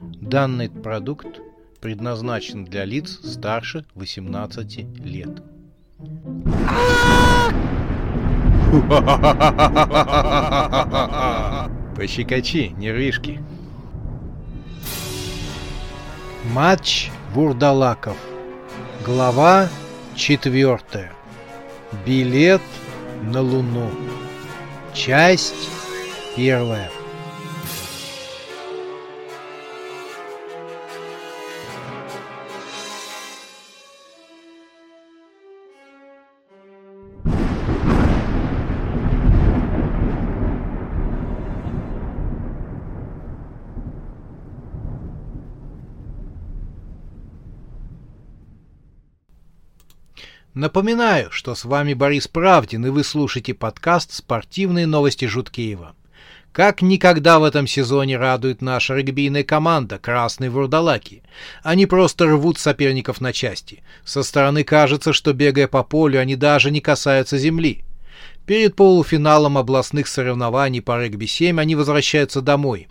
Данный продукт предназначен для лиц старше 18 лет. Пощекочи, нервишки. Матч Вурдалаков. Глава четвертая. Билет на Луну. Часть первая. Напоминаю, что с вами Борис Правдин, и вы слушаете подкаст «Спортивные новости Жуткеева». Как никогда в этом сезоне радует наша регбийная команда «Красные вурдалаки». Они просто рвут соперников на части. Со стороны кажется, что бегая по полю, они даже не касаются земли. Перед полуфиналом областных соревнований по регби-7 они возвращаются домой.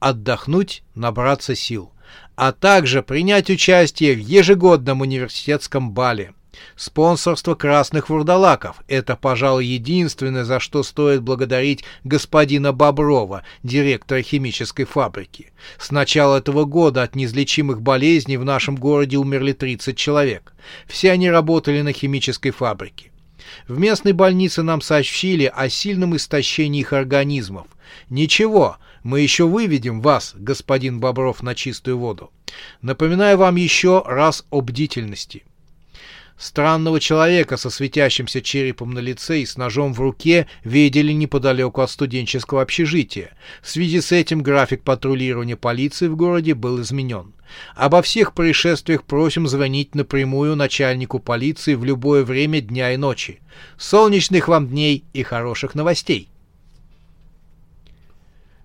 Отдохнуть, набраться сил. А также принять участие в ежегодном университетском бале. Спонсорство красных вурдалаков – это, пожалуй, единственное, за что стоит благодарить господина Боброва, директора химической фабрики. С начала этого года от неизлечимых болезней в нашем городе умерли 30 человек. Все они работали на химической фабрике. В местной больнице нам сообщили о сильном истощении их организмов. Ничего, мы еще выведем вас, господин Бобров, на чистую воду. Напоминаю вам еще раз о бдительности. Странного человека со светящимся черепом на лице и с ножом в руке видели неподалеку от студенческого общежития. В связи с этим график патрулирования полиции в городе был изменен. Обо всех происшествиях просим звонить напрямую начальнику полиции в любое время дня и ночи. Солнечных вам дней и хороших новостей!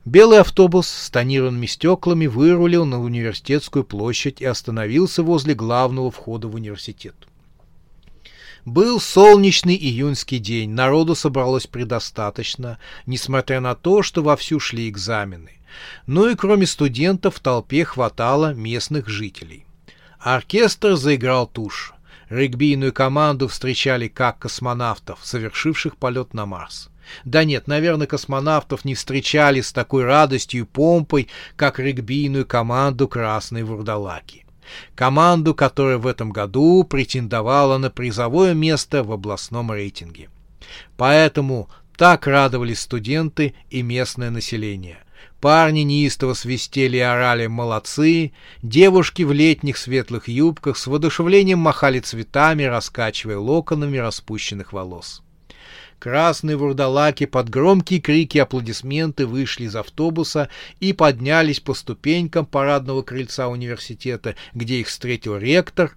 Белый автобус с тонированными стеклами вырулил на университетскую площадь и остановился возле главного входа в университет. Был солнечный июньский день, народу собралось предостаточно, несмотря на то, что вовсю шли экзамены. Ну и кроме студентов в толпе хватало местных жителей. Оркестр заиграл тушь. Регбийную команду встречали как космонавтов, совершивших полет на Марс. Да нет, наверное, космонавтов не встречали с такой радостью и помпой, как регбийную команду «Красной вурдалаки» команду, которая в этом году претендовала на призовое место в областном рейтинге. Поэтому так радовались студенты и местное население. Парни неистово свистели и орали «молодцы», девушки в летних светлых юбках с воодушевлением махали цветами, раскачивая локонами распущенных волос. Красные вурдалаки под громкие крики и аплодисменты вышли из автобуса и поднялись по ступенькам парадного крыльца университета, где их встретил ректор.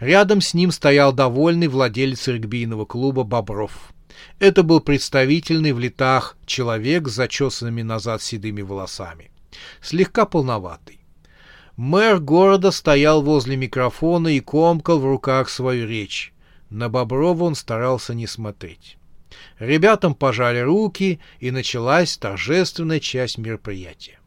Рядом с ним стоял довольный владелец регбийного клуба «Бобров». Это был представительный в летах человек с зачесанными назад седыми волосами. Слегка полноватый. Мэр города стоял возле микрофона и комкал в руках свою речь. На Боброва он старался не смотреть. Ребятам пожали руки, и началась торжественная часть мероприятия.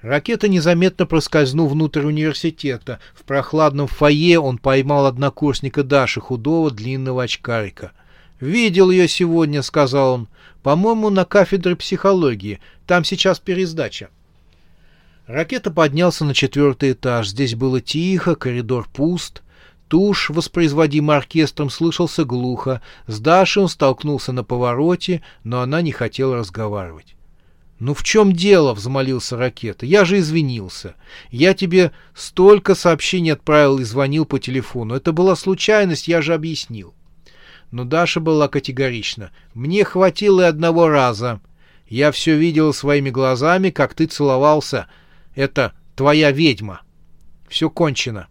Ракета незаметно проскользнул внутрь университета. В прохладном фойе он поймал однокурсника Даши, худого, длинного очкарика. «Видел ее сегодня», — сказал он. «По-моему, на кафедре психологии. Там сейчас пересдача». Ракета поднялся на четвертый этаж. Здесь было тихо, коридор пуст. Тушь, воспроизводимый оркестром, слышался глухо. С Дашей он столкнулся на повороте, но она не хотела разговаривать. «Ну в чем дело?» — взмолился Ракета. «Я же извинился. Я тебе столько сообщений отправил и звонил по телефону. Это была случайность, я же объяснил». Но Даша была категорична. «Мне хватило и одного раза. Я все видел своими глазами, как ты целовался. Это твоя ведьма. Все кончено».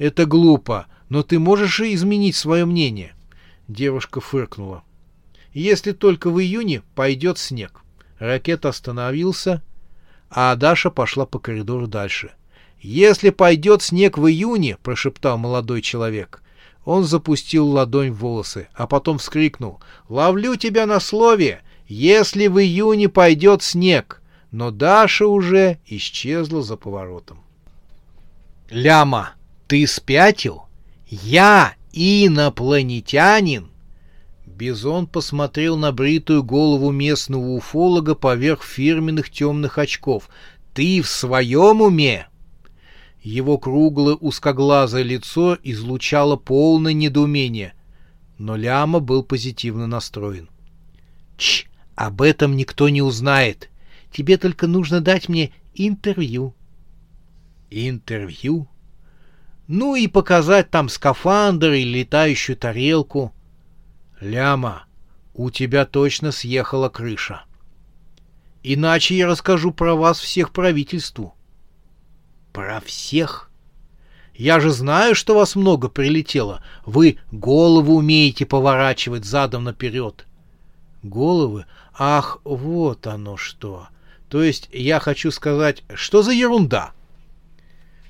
Это глупо, но ты можешь и изменить свое мнение. Девушка фыркнула. Если только в июне пойдет снег. Ракет остановился, а Даша пошла по коридору дальше. «Если пойдет снег в июне», — прошептал молодой человек. Он запустил ладонь в волосы, а потом вскрикнул. «Ловлю тебя на слове! Если в июне пойдет снег!» но Даша уже исчезла за поворотом. «Ляма, ты спятил? Я инопланетянин?» Бизон посмотрел на бритую голову местного уфолога поверх фирменных темных очков. «Ты в своем уме?» Его круглое узкоглазое лицо излучало полное недоумение, но Ляма был позитивно настроен. «Чш, об этом никто не узнает. Тебе только нужно дать мне интервью». «Интервью?» «Ну и показать там скафандр или летающую тарелку». «Ляма, у тебя точно съехала крыша. Иначе я расскажу про вас всех правительству». Про всех? Я же знаю, что вас много прилетело. Вы голову умеете поворачивать задом наперед. Головы? Ах, вот оно что. То есть я хочу сказать, что за ерунда?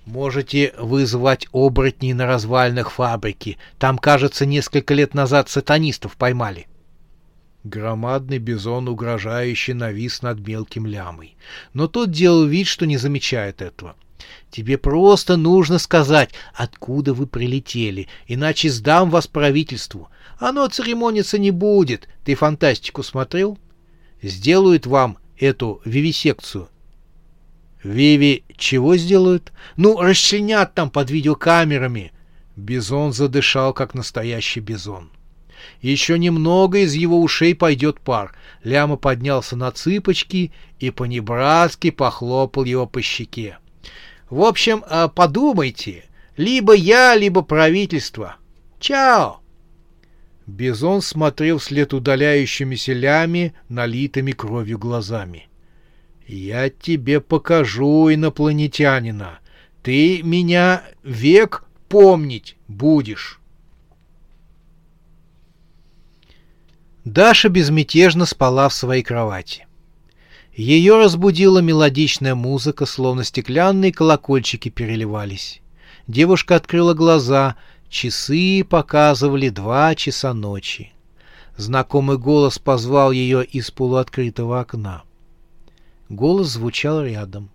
Можете вызвать оборотней на развалинах фабрики. Там, кажется, несколько лет назад сатанистов поймали. Громадный бизон угрожающе навис над мелким лямой. Но тот делал вид, что не замечает этого. — Тебе просто нужно сказать, откуда вы прилетели, иначе сдам вас правительству. Оно церемониться не будет. Ты фантастику смотрел? Сделают вам эту вивисекцию. Виви чего сделают? Ну, расчленят там под видеокамерами. Бизон задышал, как настоящий бизон. Еще немного из его ушей пойдет пар. Ляма поднялся на цыпочки и по-небратски похлопал его по щеке. В общем, э, подумайте. Либо я, либо правительство. Чао!» Бизон смотрел вслед удаляющимися лями, налитыми кровью глазами. «Я тебе покажу, инопланетянина. Ты меня век помнить будешь». Даша безмятежно спала в своей кровати. Ее разбудила мелодичная музыка, словно стеклянные колокольчики переливались. Девушка открыла глаза, часы показывали два часа ночи. Знакомый голос позвал ее из полуоткрытого окна. Голос звучал рядом.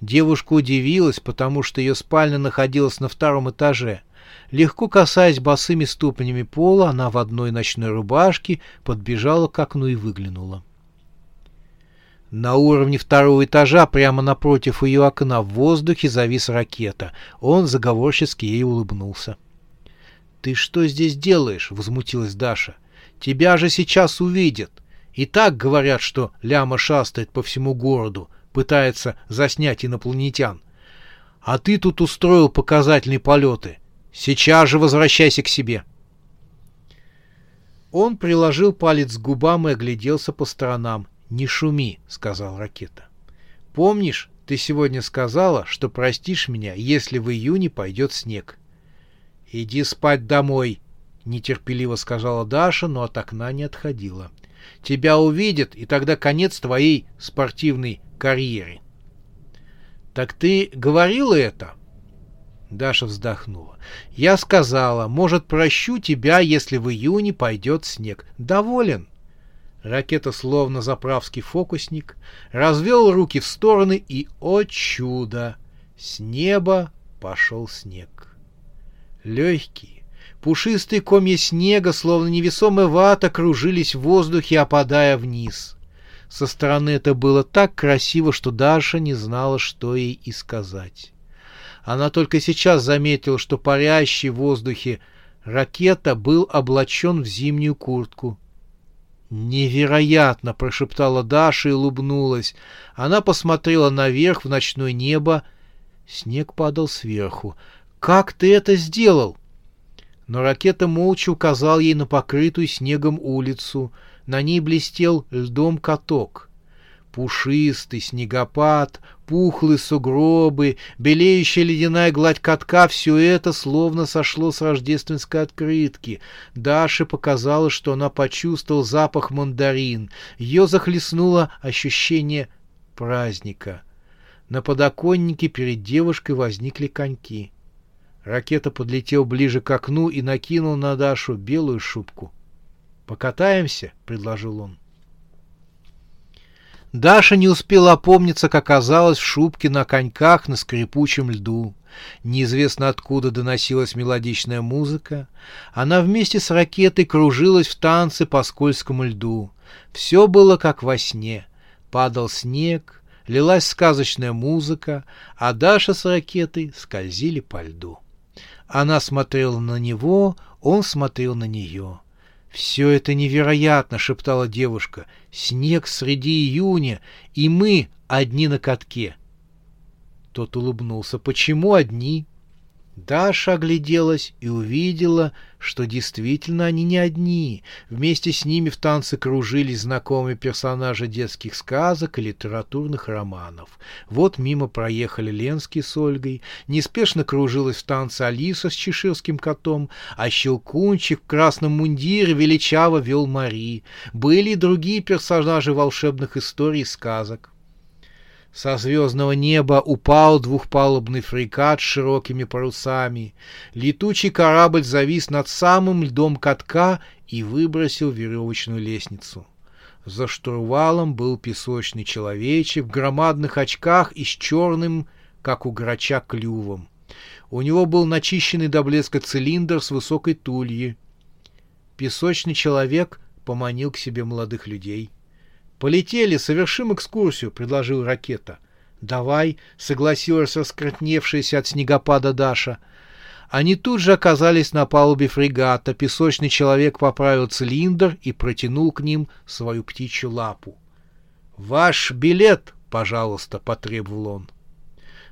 Девушка удивилась, потому что ее спальня находилась на втором этаже. Легко касаясь босыми ступнями пола, она в одной ночной рубашке подбежала к окну и выглянула. На уровне второго этажа, прямо напротив ее окна, в воздухе завис ракета. Он заговорчески ей улыбнулся. «Ты что здесь делаешь?» — возмутилась Даша. «Тебя же сейчас увидят. И так говорят, что Ляма шастает по всему городу, пытается заснять инопланетян. А ты тут устроил показательные полеты. Сейчас же возвращайся к себе». Он приложил палец к губам и огляделся по сторонам. «Не шуми», — сказал ракета. «Помнишь, ты сегодня сказала, что простишь меня, если в июне пойдет снег?» «Иди спать домой», — нетерпеливо сказала Даша, но от окна не отходила. «Тебя увидят, и тогда конец твоей спортивной карьере». «Так ты говорила это?» Даша вздохнула. «Я сказала, может, прощу тебя, если в июне пойдет снег. Доволен?» Ракета, словно заправский фокусник, развел руки в стороны, и, о чудо, с неба пошел снег. Легкие, пушистые комья снега, словно невесомая вата, кружились в воздухе, опадая вниз. Со стороны это было так красиво, что Даша не знала, что ей и сказать. Она только сейчас заметила, что парящий в воздухе ракета был облачен в зимнюю куртку — «Невероятно!» — прошептала Даша и улыбнулась. Она посмотрела наверх в ночное небо. Снег падал сверху. «Как ты это сделал?» Но ракета молча указал ей на покрытую снегом улицу. На ней блестел льдом каток пушистый снегопад, пухлые сугробы, белеющая ледяная гладь катка — все это словно сошло с рождественской открытки. Даше показалось, что она почувствовала запах мандарин. Ее захлестнуло ощущение праздника. На подоконнике перед девушкой возникли коньки. Ракета подлетел ближе к окну и накинул на Дашу белую шубку. «Покатаемся?» — предложил он. Даша не успела опомниться, как оказалась в шубке на коньках на скрипучем льду. Неизвестно откуда доносилась мелодичная музыка. Она вместе с ракетой кружилась в танце по скользкому льду. Все было как во сне. Падал снег, лилась сказочная музыка, а Даша с ракетой скользили по льду. Она смотрела на него, он смотрел на нее. «Все это невероятно!» — шептала девушка. «Снег среди июня, и мы одни на катке!» Тот улыбнулся. «Почему одни?» Даша огляделась и увидела, что действительно они не одни. Вместе с ними в танце кружились знакомые персонажи детских сказок и литературных романов. Вот мимо проехали Ленский с Ольгой, неспешно кружилась в танце Алиса с чеширским котом, а Щелкунчик в красном мундире величаво вел Мари. Были и другие персонажи волшебных историй и сказок. Со звездного неба упал двухпалубный фрегат с широкими парусами. Летучий корабль завис над самым льдом катка и выбросил веревочную лестницу. За штурвалом был песочный человечек в громадных очках и с черным, как у грача, клювом. У него был начищенный до блеска цилиндр с высокой тульей. Песочный человек поманил к себе молодых людей — «Полетели, совершим экскурсию», — предложил ракета. «Давай», — согласилась раскратневшаяся от снегопада Даша. Они тут же оказались на палубе фрегата. Песочный человек поправил цилиндр и протянул к ним свою птичью лапу. «Ваш билет, пожалуйста», — потребовал он.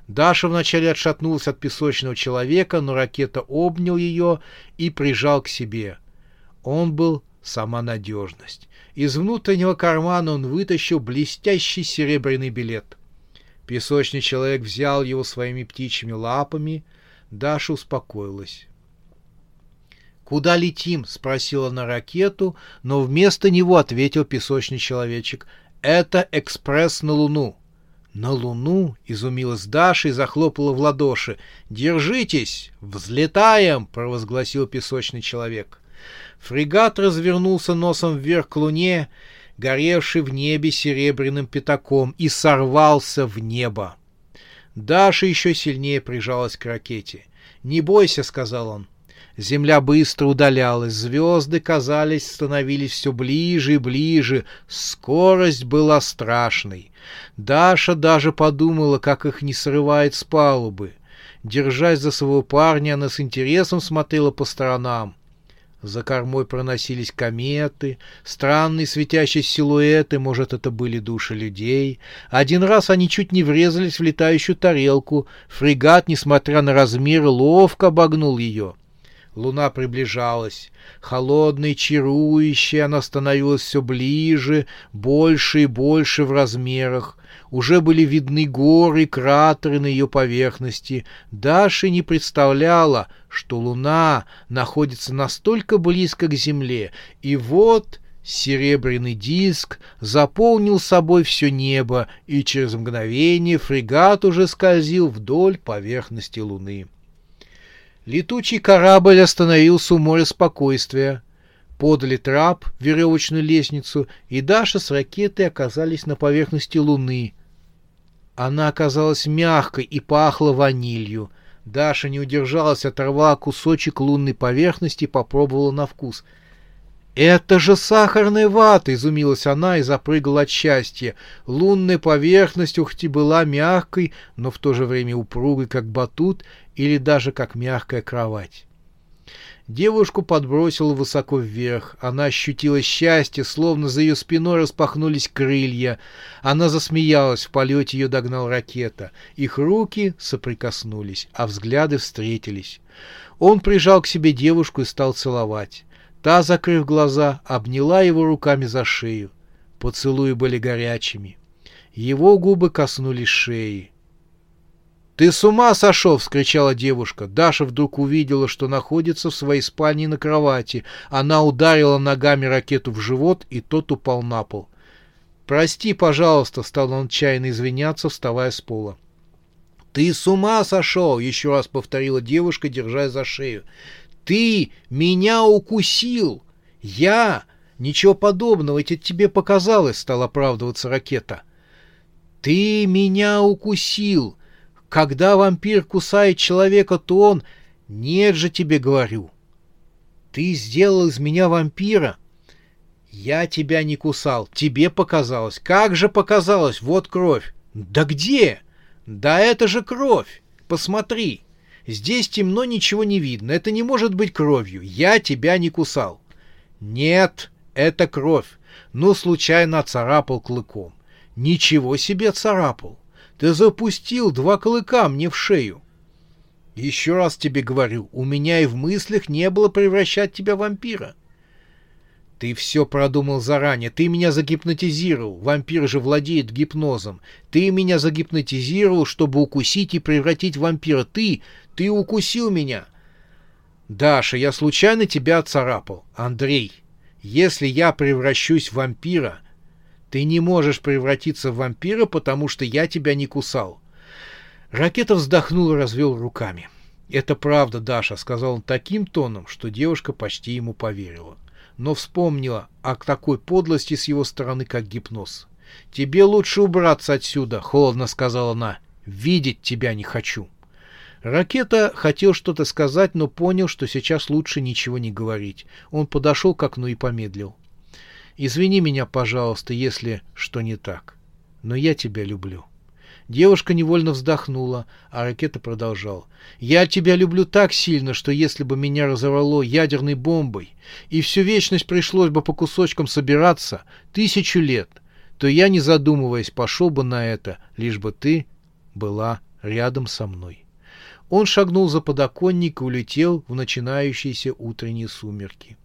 Даша вначале отшатнулась от песочного человека, но ракета обнял ее и прижал к себе. Он был сама надежность. Из внутреннего кармана он вытащил блестящий серебряный билет. Песочный человек взял его своими птичьими лапами. Даша успокоилась. «Куда летим?» — спросила на ракету, но вместо него ответил песочный человечек. «Это экспресс на Луну». «На Луну?» — изумилась Даша и захлопала в ладоши. «Держитесь! Взлетаем!» — провозгласил песочный человек. Фрегат развернулся носом вверх к луне, горевший в небе серебряным пятаком, и сорвался в небо. Даша еще сильнее прижалась к ракете. «Не бойся», — сказал он. Земля быстро удалялась, звезды, казались, становились все ближе и ближе, скорость была страшной. Даша даже подумала, как их не срывает с палубы. Держась за своего парня, она с интересом смотрела по сторонам. За кормой проносились кометы, странные светящиеся силуэты, может, это были души людей. Один раз они чуть не врезались в летающую тарелку. Фрегат, несмотря на размеры, ловко обогнул ее. Луна приближалась. Холодной, чарующей, она становилась все ближе, больше и больше в размерах. Уже были видны горы кратеры на ее поверхности. Даша не представляла, что Луна находится настолько близко к Земле. И вот серебряный диск заполнил собой все небо, и через мгновение фрегат уже скользил вдоль поверхности Луны. Летучий корабль остановился у моря спокойствия. Подали трап, веревочную лестницу, и Даша с ракетой оказались на поверхности Луны. Она оказалась мягкой и пахла ванилью. Даша не удержалась, оторвала кусочек лунной поверхности и попробовала на вкус. «Это же сахарная вата!» — изумилась она и запрыгала от счастья. Лунная поверхность ухти была мягкой, но в то же время упругой, как батут, или даже как мягкая кровать. Девушку подбросило высоко вверх. Она ощутила счастье, словно за ее спиной распахнулись крылья. Она засмеялась, в полете ее догнал ракета. Их руки соприкоснулись, а взгляды встретились. Он прижал к себе девушку и стал целовать. Та, закрыв глаза, обняла его руками за шею. Поцелуи были горячими. Его губы коснулись шеи. «Ты с ума сошел!» — вскричала девушка. Даша вдруг увидела, что находится в своей спальне на кровати. Она ударила ногами ракету в живот, и тот упал на пол. «Прости, пожалуйста!» — стал он чайно извиняться, вставая с пола. «Ты с ума сошел!» — еще раз повторила девушка, держась за шею. «Ты меня укусил! Я! Ничего подобного, это тебе показалось, стал оправдываться ракета. Ты меня укусил. Когда вампир кусает человека, то он... Нет же тебе, говорю. Ты сделал из меня вампира. Я тебя не кусал, тебе показалось. Как же показалось? Вот кровь. Да где? Да это же кровь. Посмотри. Здесь темно, ничего не видно. Это не может быть кровью. Я тебя не кусал. Нет, это кровь. Ну, случайно царапал клыком. Ничего себе царапал. Ты запустил два клыка мне в шею. Еще раз тебе говорю, у меня и в мыслях не было превращать тебя в вампира. Ты все продумал заранее. Ты меня загипнотизировал. Вампир же владеет гипнозом. Ты меня загипнотизировал, чтобы укусить и превратить в вампира. Ты, ты укусил меня. Даша, я случайно тебя царапал. Андрей, если я превращусь в вампира, ты не можешь превратиться в вампира, потому что я тебя не кусал. Ракета вздохнул и развел руками. «Это правда, Даша», — сказал он таким тоном, что девушка почти ему поверила но вспомнила о такой подлости с его стороны, как гипноз. «Тебе лучше убраться отсюда», — холодно сказала она. «Видеть тебя не хочу». Ракета хотел что-то сказать, но понял, что сейчас лучше ничего не говорить. Он подошел к окну и помедлил. «Извини меня, пожалуйста, если что не так, но я тебя люблю». Девушка невольно вздохнула, а ракета продолжал. «Я тебя люблю так сильно, что если бы меня разорвало ядерной бомбой, и всю вечность пришлось бы по кусочкам собираться, тысячу лет, то я, не задумываясь, пошел бы на это, лишь бы ты была рядом со мной». Он шагнул за подоконник и улетел в начинающиеся утренние сумерки.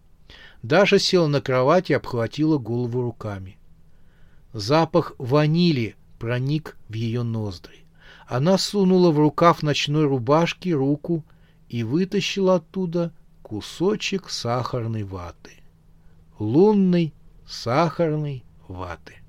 Даша села на кровать и обхватила голову руками. Запах ванили проник в ее ноздри. Она сунула в рукав ночной рубашки руку и вытащила оттуда кусочек сахарной ваты. Лунной сахарной ваты.